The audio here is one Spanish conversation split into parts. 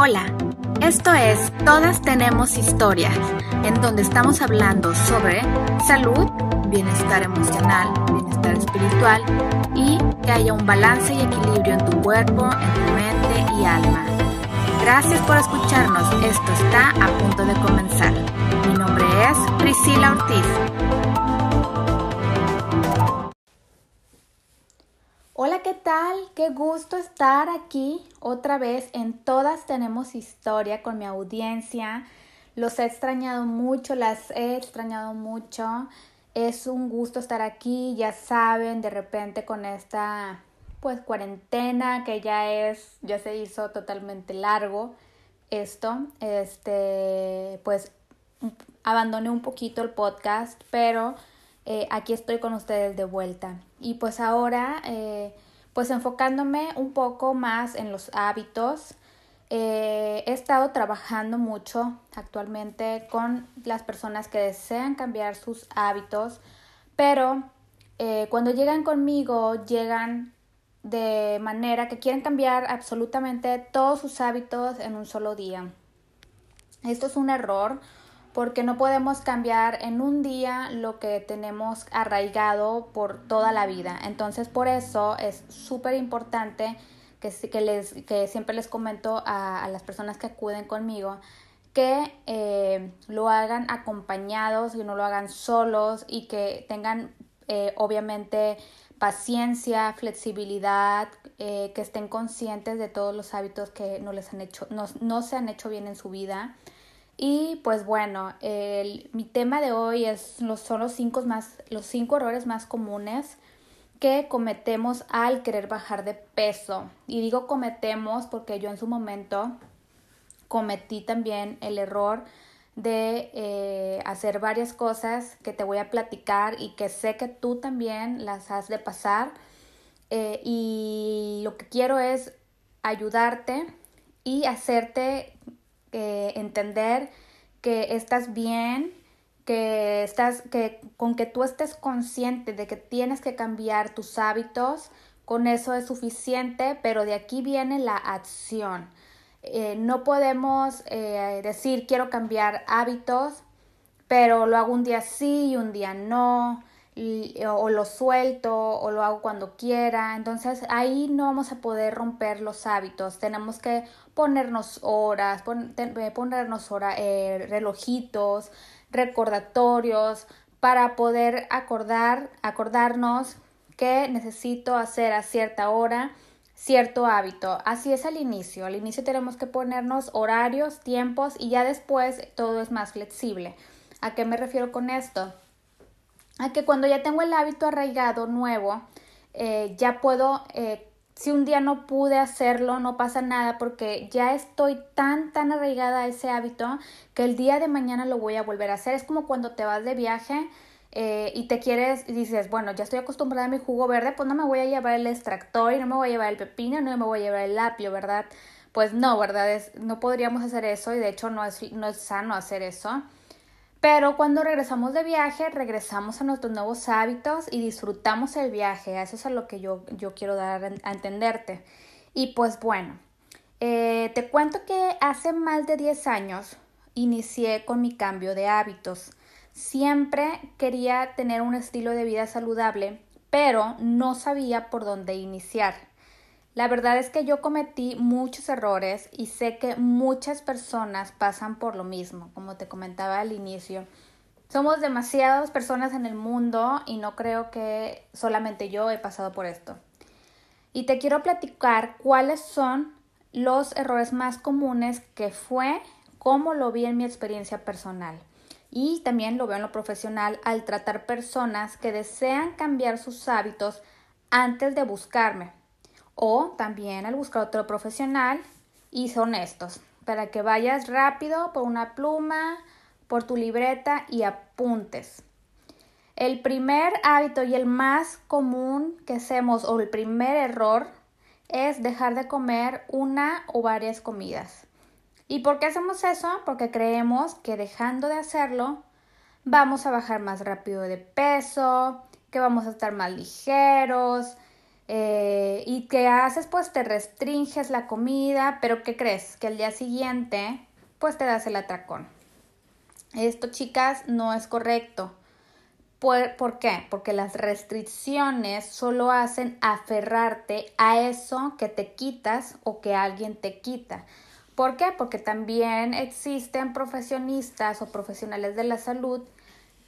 Hola, esto es Todas tenemos historias, en donde estamos hablando sobre salud, bienestar emocional, bienestar espiritual y que haya un balance y equilibrio en tu cuerpo, en tu mente y alma. Gracias por escucharnos, esto está a punto de comenzar. Mi nombre es Priscila Ortiz. Qué gusto estar aquí otra vez en Todas Tenemos Historia con mi audiencia. Los he extrañado mucho, las he extrañado mucho. Es un gusto estar aquí, ya saben, de repente con esta pues cuarentena que ya es, ya se hizo totalmente largo esto, este, pues abandoné un poquito el podcast, pero eh, aquí estoy con ustedes de vuelta. Y pues ahora, eh, pues enfocándome un poco más en los hábitos, eh, he estado trabajando mucho actualmente con las personas que desean cambiar sus hábitos, pero cuando llegan conmigo, llegan de manera que quieren cambiar absolutamente todos sus hábitos en un solo día. Esto es un error porque no podemos cambiar en un día lo que tenemos arraigado por toda la vida. Entonces por eso es súper importante que, que, les, que siempre les comento a, las personas que acuden conmigo que eh, lo hagan acompañados, y no lo hagan solos y que tengan eh, obviamente paciencia, flexibilidad, eh, que estén conscientes de todos los hábitos que no les han hecho, no, no se han hecho bien en su vida y pues bueno, mi tema de hoy es son los cinco, más, los cinco errores más comunes que cometemos al querer bajar de peso. Y digo cometemos porque yo en su momento cometí también el error de eh, hacer varias cosas que te voy a platicar y que sé que tú también las has de pasar. Eh, y lo que quiero es ayudarte y hacerte entender que estás bien, que estás, que con que tú estés consciente de que tienes que cambiar tus hábitos, con eso es suficiente, pero de aquí viene la acción. Eh, no podemos eh, decir quiero cambiar hábitos, pero lo hago un día sí y un día no o lo suelto o lo hago cuando quiera. Entonces ahí no vamos a poder romper los hábitos. Tenemos que ponernos horas, eh, ponernos hora, eh, relojitos, recordatorios para poder acordar, acordarnos que necesito hacer a cierta hora cierto hábito. Así es al inicio. Al inicio tenemos que ponernos horarios, tiempos y ya después todo es más flexible. ¿A qué me refiero con esto? A que cuando ya tengo el hábito arraigado nuevo, eh, ya puedo, eh, si un día no pude hacerlo, no pasa nada porque ya estoy tan, tan arraigada a ese hábito que el día de mañana lo voy a volver a hacer. Es como cuando te vas de viaje eh, y te quieres y dices, bueno, ya estoy acostumbrada a mi jugo verde, pues no me voy a llevar el extractor y no me voy a llevar el pepino, no me voy a llevar el apio, ¿verdad? Pues no, ¿verdad? Es, no podríamos hacer eso y de hecho no es, no es sano hacer eso. Pero cuando regresamos de viaje, regresamos a nuestros nuevos hábitos y disfrutamos el viaje. Eso es a lo que yo, yo quiero dar a entenderte. Y pues bueno, eh, te cuento que hace más de 10 años inicié con mi cambio de hábitos. Siempre quería tener un estilo de vida saludable, pero no sabía por dónde iniciar. La verdad es que yo cometí muchos errores y sé que muchas personas pasan por lo mismo, como te comentaba al inicio. Somos demasiadas personas en el mundo y no creo que solamente yo he pasado por esto. Y te quiero platicar cuáles son los errores más comunes que fue, cómo lo vi en mi experiencia personal. Y también lo veo en lo profesional al tratar personas que desean cambiar sus hábitos antes de buscarme o también al buscar otro profesional y son estos, para que vayas rápido por una pluma, por tu libreta y apuntes. El primer hábito y el más común que hacemos o el primer error es dejar de comer una o varias comidas. ¿Y por qué hacemos eso? Porque creemos que dejando de hacerlo vamos a bajar más rápido de peso, que vamos a estar más ligeros, Eh, y qué haces, pues te restringes la comida, pero ¿qué crees? Que al día siguiente, pues te das el atracón. Esto, chicas, no es correcto. ¿Por, ¿Por, qué? Porque las restricciones solo hacen aferrarte a eso que te quitas o que alguien te quita. ¿Por qué? Porque también existen profesionistas o profesionales de la salud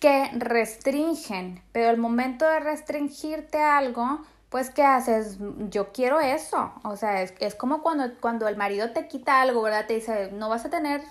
que restringen, pero el momento de restringirte algo, pues ¿qué haces? Yo quiero eso. O sea, es, es como cuando, cuando el marido te quita algo, ¿verdad? Te dice, no vas a tener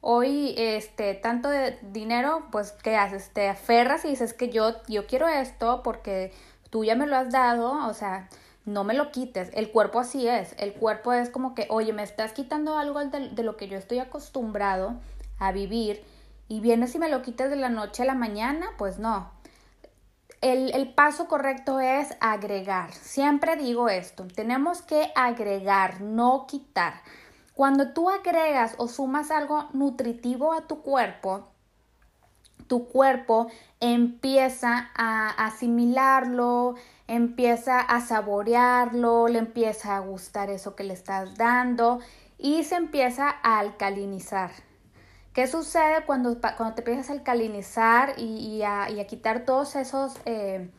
hoy este tanto de dinero, pues ¿qué haces? Te aferras y dices que yo, yo quiero esto porque tú ya me lo has dado, o sea, no me lo quites. El cuerpo así es. El cuerpo es como que, oye, me estás quitando algo de, de lo que yo estoy acostumbrado a vivir y vienes y me lo quitas de la noche a la mañana, pues no. El, el, paso correcto es agregar. Siempre digo esto, tenemos que agregar, no quitar. Cuando tú agregas o sumas algo nutritivo a tu cuerpo, tu cuerpo empieza a asimilarlo, empieza a saborearlo, le empieza a gustar eso que le estás dando y se empieza a alcalinizar. ¿Qué sucede cuando, cuando te empiezas a alcalinizar y, a, quitar todos esos, eh,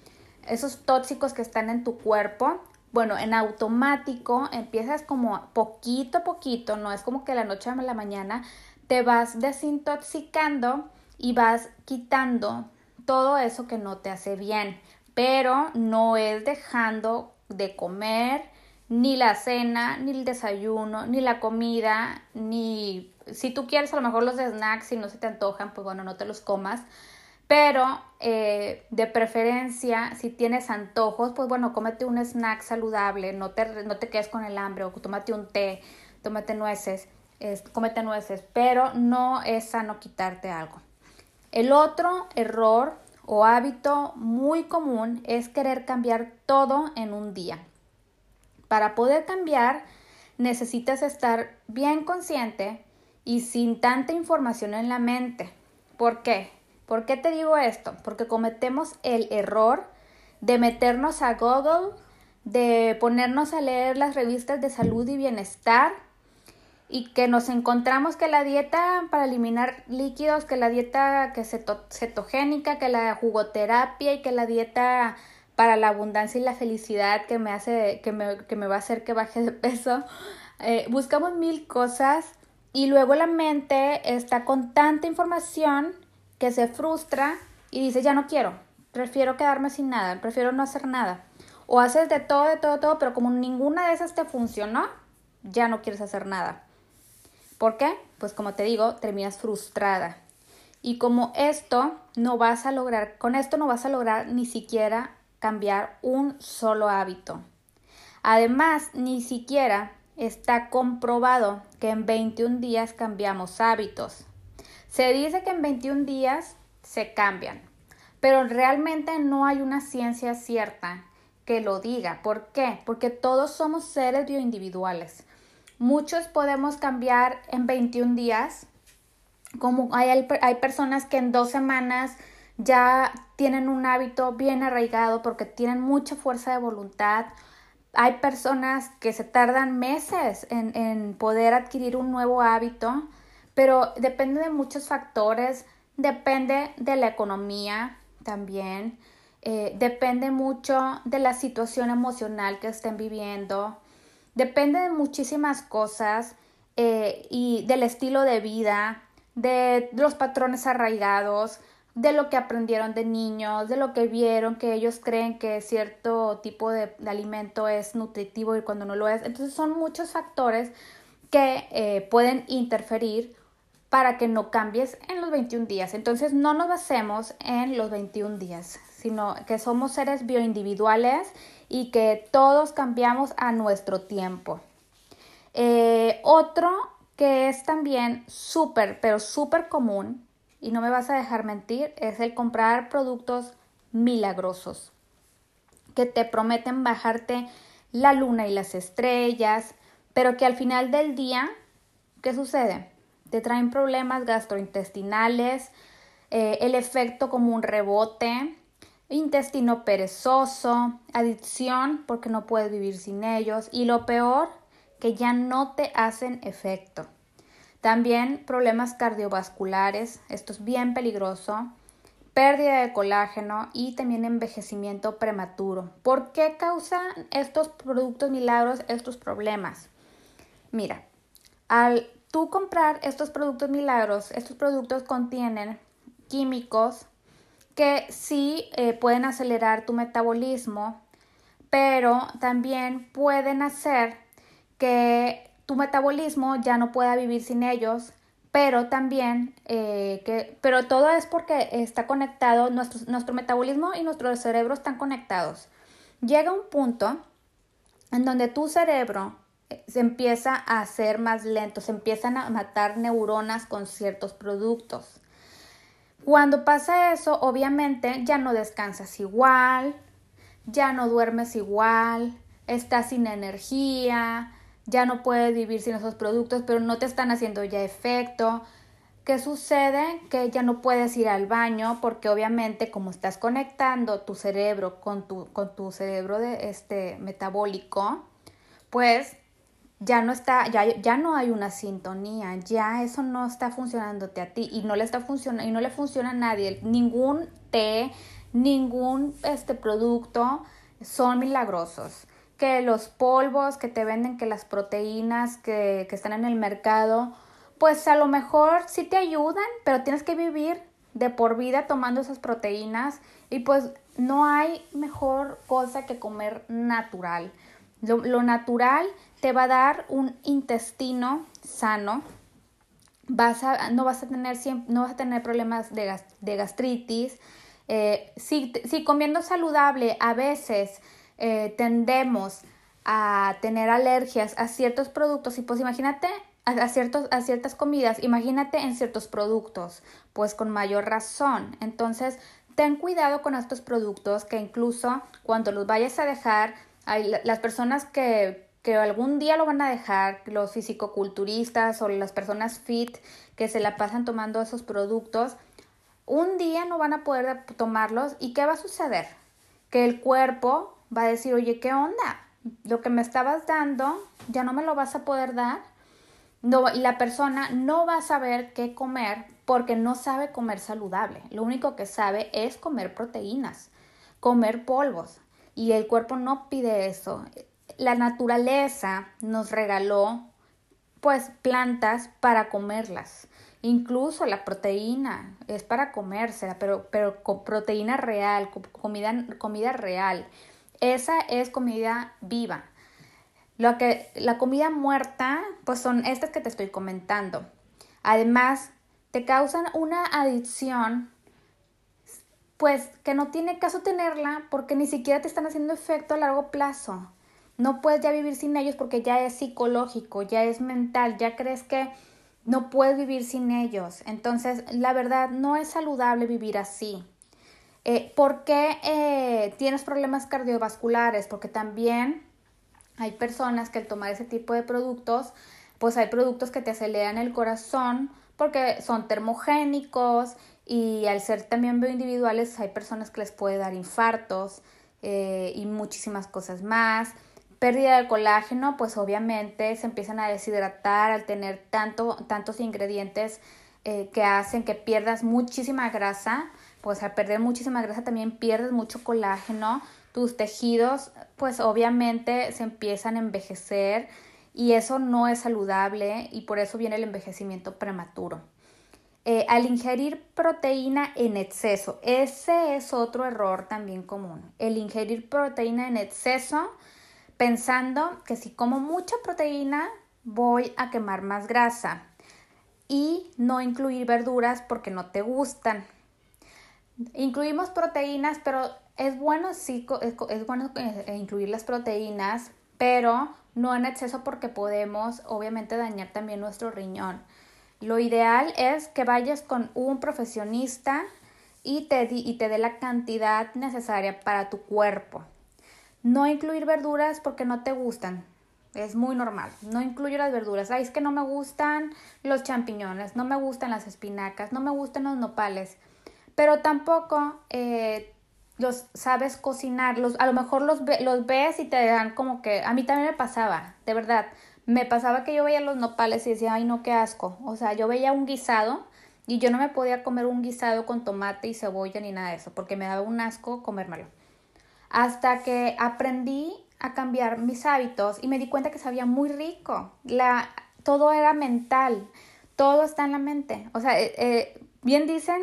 esos tóxicos que están en tu cuerpo? Bueno, en automático empiezas como poquito a poquito, no es como que la noche a la mañana, te vas desintoxicando y vas quitando todo eso que no te hace bien, pero no es dejando de comer ni la cena, ni el desayuno, ni la comida, ni si tú quieres a lo mejor los snacks, si no se te antojan, pues bueno, no te los comas, pero eh, de preferencia, si tienes antojos, pues bueno, cómete un snack saludable, no te, no te quedes con el hambre, o tómate un té, tómate nueces, cómete nueces, pero no es sano quitarte algo. El otro error o hábito muy común es querer cambiar todo en un día. Para poder cambiar, necesitas estar bien consciente y sin tanta información en la mente. ¿Por qué? ¿Por qué te digo esto? Porque cometemos el error de meternos a Google, de ponernos a leer las revistas de salud y bienestar y que nos encontramos que la dieta para eliminar líquidos, que la dieta que cetogénica, que la jugoterapia y que la dieta para la abundancia y la felicidad que me hace, que me, que me va a hacer que baje de peso. Eh, buscamos mil cosas y luego la mente está con tanta información que se frustra y dice, ya no quiero, prefiero quedarme sin nada, prefiero no hacer nada. O haces de todo, de todo, todo, pero como ninguna de esas te funcionó, ya no quieres hacer nada. ¿Por qué? Pues como te digo, terminas frustrada. Y como esto no vas a lograr, con esto no vas a lograr ni siquiera cambiar un solo hábito. Además, ni siquiera está comprobado que en 21 días cambiamos hábitos. Se dice que en 21 días se cambian, pero realmente no hay una ciencia cierta que lo diga. ¿Por qué? Porque todos somos seres bioindividuales. Muchos podemos cambiar en 21 días, como hay, hay personas que en dos semanas ya tienen un hábito bien arraigado porque tienen mucha fuerza de voluntad. Hay personas que se tardan meses en, en poder adquirir un nuevo hábito pero depende de muchos factores, depende de la economía también, eh, depende mucho de la situación emocional que estén viviendo, depende de muchísimas cosas eh, y del estilo de vida, de los patrones arraigados, de lo que aprendieron de niños, de lo que vieron, que ellos creen que cierto tipo de, alimento es nutritivo y cuando no lo es. Entonces son muchos factores que eh, pueden interferir para que no cambies en los 21 días. Entonces no nos basemos en los 21 días, sino que somos seres bioindividuales y que todos cambiamos a nuestro tiempo. Eh, otro que es también súper, pero súper común, y no me vas a dejar mentir, es el comprar productos milagrosos que te prometen bajarte la luna y las estrellas, pero que al final del día, ¿qué sucede? te traen problemas gastrointestinales, eh, el efecto como un rebote, intestino perezoso, adicción porque no puedes vivir sin ellos y lo peor, que ya no te hacen efecto. También problemas cardiovasculares, esto es bien peligroso, pérdida de colágeno y también envejecimiento prematuro. ¿Por qué causan estos productos milagros estos problemas? Mira, al tú comprar estos productos milagros, estos productos contienen químicos que sí eh, pueden acelerar tu metabolismo, pero también pueden hacer que tu metabolismo ya no pueda vivir sin ellos, pero también eh, que, pero todo es porque está conectado, nuestro, nuestro metabolismo y nuestro cerebro están conectados. Llega un punto en donde tu cerebro eh, se empieza a hacer más lento, se empiezan a matar neuronas con ciertos productos. Cuando pasa eso, obviamente ya no descansas igual, ya no duermes igual, estás sin energía, ya no puedes vivir sin esos productos, pero no te están haciendo ya efecto. ¿Qué sucede? Que ya no puedes ir al baño porque obviamente como estás conectando tu cerebro con tu, con tu cerebro de este metabólico, pues ya no está, ya, ya no hay una sintonía, ya eso no está funcionándote a ti y no le está funcionando y no le funciona a nadie. Ningún té, ningún este producto son milagrosos. Que los polvos que te venden, que las proteínas que, que están en el mercado, pues a lo mejor sí te ayudan, pero tienes que vivir de por vida tomando esas proteínas y pues no hay mejor cosa que comer natural. Lo, natural te va a dar un intestino sano, vas a, no, vas a tener, no vas a tener problemas de, de gastritis. Eh, si, si, comiendo saludable a veces eh, tendemos a tener alergias a ciertos productos y pues imagínate a, ciertos, a ciertas comidas, imagínate en ciertos productos, pues con mayor razón. Entonces, ten cuidado con estos productos que incluso cuando los vayas a dejar, hay las personas que, que algún día lo van a dejar, los fisicoculturistas o las personas fit que se la pasan tomando esos productos, un día no van a poder tomarlos y ¿qué va a suceder? Que el cuerpo va a decir, oye, ¿qué onda? Lo que me estabas dando ya no me lo vas a poder dar. No, y la persona no va a saber qué comer porque no sabe comer saludable. Lo único que sabe es comer proteínas, comer polvos y el cuerpo no pide eso. La naturaleza nos regaló pues plantas para comerlas. Incluso la proteína es para comérsela, pero, pero con proteína real, comida, comida real. Esa es comida viva. Lo que, la comida muerta, pues son estas que te estoy comentando. Además, te causan una adicción pues que no tiene caso tenerla porque ni siquiera te están haciendo efecto a largo plazo. No puedes ya vivir sin ellos porque ya es psicológico, ya es mental, ya crees que no puedes vivir sin ellos. Entonces, la verdad, no es saludable vivir así. Eh, ¿Por qué eh, tienes problemas cardiovasculares? Porque también hay personas que al tomar ese tipo de productos, pues hay productos que te aceleran el corazón porque son termogénicos y al ser también bioindividuales hay personas que les puede dar infartos eh, y muchísimas cosas más. Pérdida de colágeno, pues obviamente se empiezan a deshidratar al tener tanto, tantos ingredientes eh, que hacen que pierdas muchísima grasa. Pues al perder muchísima grasa también pierdes mucho colágeno. Tus tejidos, pues obviamente se empiezan a envejecer y eso no es saludable y por eso viene el envejecimiento prematuro. Eh, al ingerir proteína en exceso, ese es otro error también común. El ingerir proteína en exceso pensando que si como mucha proteína voy a quemar más grasa y no incluir verduras porque no te gustan. Incluimos proteínas, pero es bueno, sí, es bueno eh, incluir las proteínas, pero no en exceso porque podemos obviamente dañar también nuestro riñón. Lo ideal es que vayas con un profesionista y te, y te dé la cantidad necesaria para tu cuerpo. No incluir verduras porque no te gustan. Es muy normal. No incluyo las verduras. Ay, es que no me gustan los champiñones, no me gustan las espinacas, no me gustan los nopales. Pero tampoco eh, los sabes cocinar, los, a lo mejor los, los ves y te dan como que, a mí también me pasaba, de verdad, me pasaba que yo veía los nopales y decía, ay no, qué asco, o sea, yo veía un guisado y yo no me podía comer un guisado con tomate y cebolla ni nada de eso, porque me daba un asco comérmelo. Hasta que aprendí a cambiar mis hábitos y me di cuenta que sabía muy rico. La, todo era mental, todo está en la mente. O sea, eh, eh, bien dicen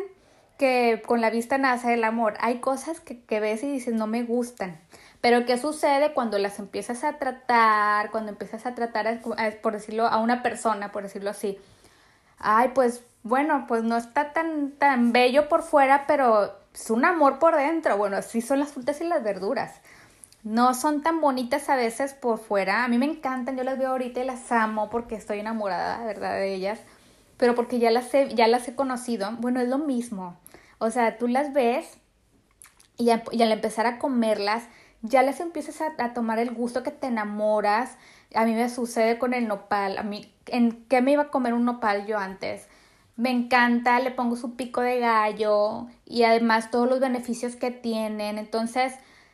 que con la vista nace el amor. Hay cosas que, ves y dices no me gustan. Pero ¿qué sucede cuando las empiezas a tratar, cuando empiezas a tratar, por decirlo, a una persona, por decirlo así? Ay, pues bueno, pues no está tan, tan bello por fuera, pero es un amor por dentro. Bueno, así son las frutas y las verduras. No son tan bonitas a veces por fuera. A mí me encantan, yo las veo ahorita y las amo porque estoy enamorada, ¿verdad? De ellas. Pero porque ya las he, ya las he conocido. Bueno, es lo mismo. O sea, tú las ves y, al empezar a comerlas, ya les empiezas a, tomar el gusto que te enamoras. A mí me sucede con el nopal. A mí, ¿en qué me iba a comer un nopal yo antes? Me encanta, le pongo su pico de gallo y además todos los beneficios que tienen. Entonces,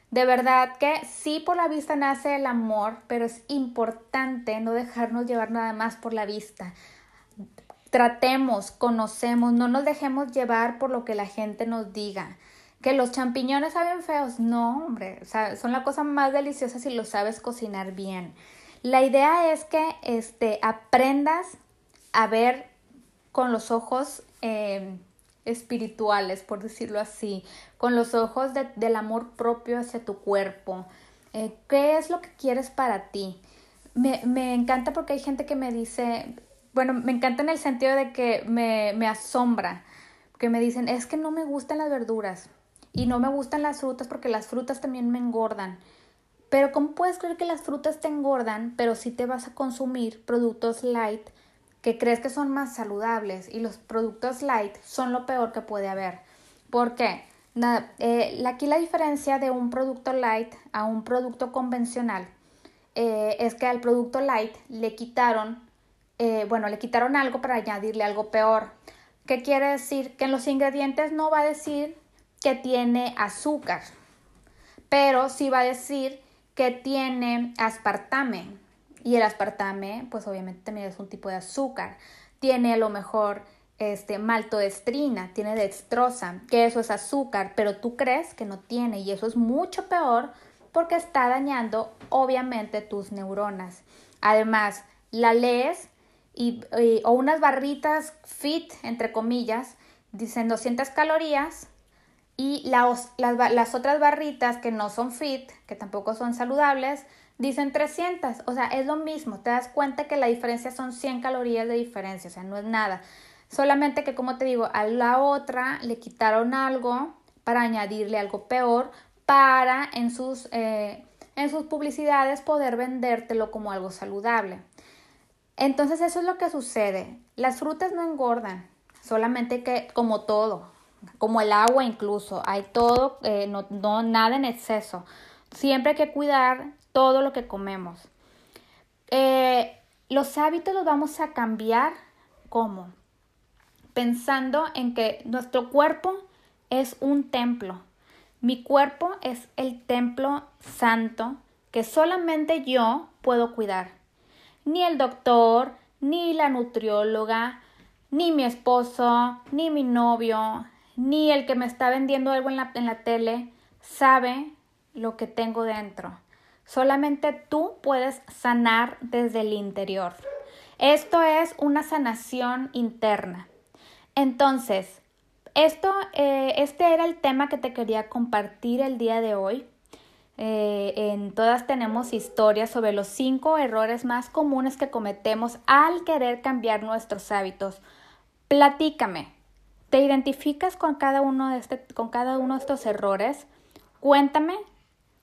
de verdad que sí por la vista nace el amor, pero es importante no dejarnos llevar nada más por la vista tratemos, conocemos, no nos dejemos llevar por lo que la gente nos diga. Que los champiñones saben feos, no, hombre, son la cosa más deliciosa si lo sabes cocinar bien. La idea es que este, aprendas a ver con los ojos eh, espirituales, por decirlo así, con los ojos del amor propio hacia tu cuerpo. Eh, ¿Qué es lo que quieres para ti? Me, me encanta porque hay gente que me dice, bueno, me encanta en el sentido de que me, me asombra, que me dicen, es que no me gustan las verduras y no me gustan las frutas porque las frutas también me engordan. Pero ¿cómo puedes creer que las frutas te engordan, pero si te vas a consumir productos light que crees que son más saludables y los productos light son lo peor que puede haber? ¿Por qué? Nada, eh, aquí la diferencia de un producto light a un producto convencional eh, es que al producto light le quitaron eh, bueno, le quitaron algo para añadirle algo peor. ¿Qué quiere decir? Que en los ingredientes no va a decir que tiene azúcar, pero sí va a decir que tiene aspartame. Y el aspartame, pues obviamente también es un tipo de azúcar. Tiene a lo mejor este, maltodestrina, tiene dextrosa, que eso es azúcar, pero tú crees que no tiene y eso es mucho peor porque está dañando obviamente tus neuronas. Además, la lees y, o unas barritas fit, entre comillas, dicen 200 calorías y las, las otras barritas que no son fit, que tampoco son saludables, dicen 300. O sea, es lo mismo. Te das cuenta que la diferencia son 100 calorías de diferencia, o sea, no es nada. Solamente que, como te digo, a la otra le quitaron algo para añadirle algo peor para en sus, eh, en sus publicidades poder vendértelo como algo saludable. Entonces eso es lo que sucede. Las frutas no engordan, solamente que como todo, como el agua incluso, hay todo, eh, no, no, nada en exceso. Siempre hay que cuidar todo lo que comemos. Eh, los hábitos los vamos a cambiar ¿cómo? Pensando en que nuestro cuerpo es un templo. Mi cuerpo es el templo santo que solamente yo puedo cuidar ni el doctor, ni la nutrióloga, ni mi esposo, ni mi novio, ni el que me está vendiendo algo en la, en la tele sabe lo que tengo dentro. Solamente tú puedes sanar desde el interior. Esto es una sanación interna. Entonces, esto, eh, este era el tema que te quería compartir el día de hoy. Eh, en todas tenemos historias sobre los cinco errores más comunes que cometemos al querer cambiar nuestros hábitos. Platícame, ¿te identificas con cada uno de, este, con cada uno de estos errores? Cuéntame,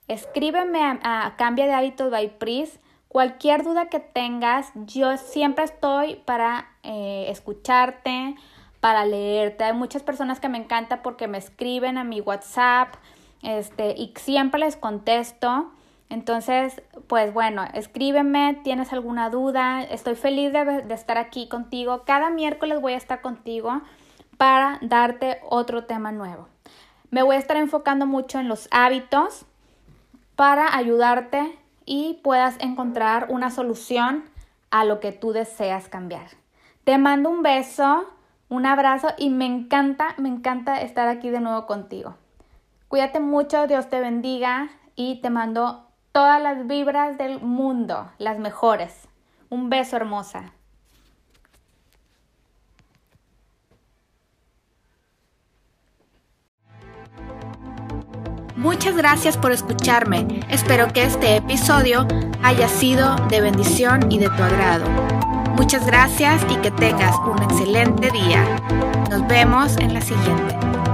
escríbeme a, Cambia de Hábitos by Pris. Cualquier duda que tengas, yo siempre estoy para eh, escucharte, para leerte. Hay muchas personas que me encanta porque me escriben a mi WhatsApp este, y siempre les contesto. Entonces, pues bueno, escríbeme, tienes alguna duda, estoy feliz de, de, estar aquí contigo. Cada miércoles voy a estar contigo para darte otro tema nuevo. Me voy a estar enfocando mucho en los hábitos para ayudarte y puedas encontrar una solución a lo que tú deseas cambiar. Te mando un beso, un abrazo y me encanta, me encanta estar aquí de nuevo contigo. Cuídate mucho, Dios te bendiga y te mando todas las vibras del mundo, las mejores. Un beso hermosa. Muchas gracias por escucharme. Espero que este episodio haya sido de bendición y de tu agrado. Muchas gracias y que tengas un excelente día. Nos vemos en la siguiente.